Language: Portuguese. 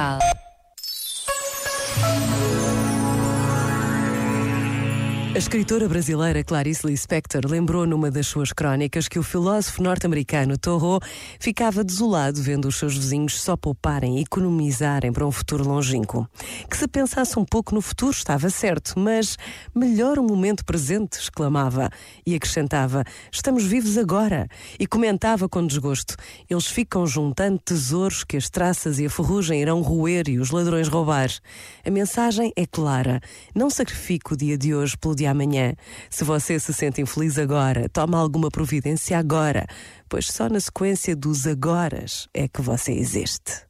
Natal. A escritora brasileira Clarice Lispector lembrou numa das suas crónicas que o filósofo norte-americano Thoreau ficava desolado vendo os seus vizinhos só pouparem e economizarem para um futuro longínquo. Que se pensasse um pouco no futuro estava certo, mas melhor o momento presente, exclamava e acrescentava: estamos vivos agora. E comentava com desgosto: eles ficam juntando tesouros que as traças e a ferrugem irão roer e os ladrões roubar. A mensagem é clara: não sacrifique o dia de hoje pelo de amanhã. Se você se sente infeliz agora, toma alguma providência agora, pois só na sequência dos agoras é que você existe.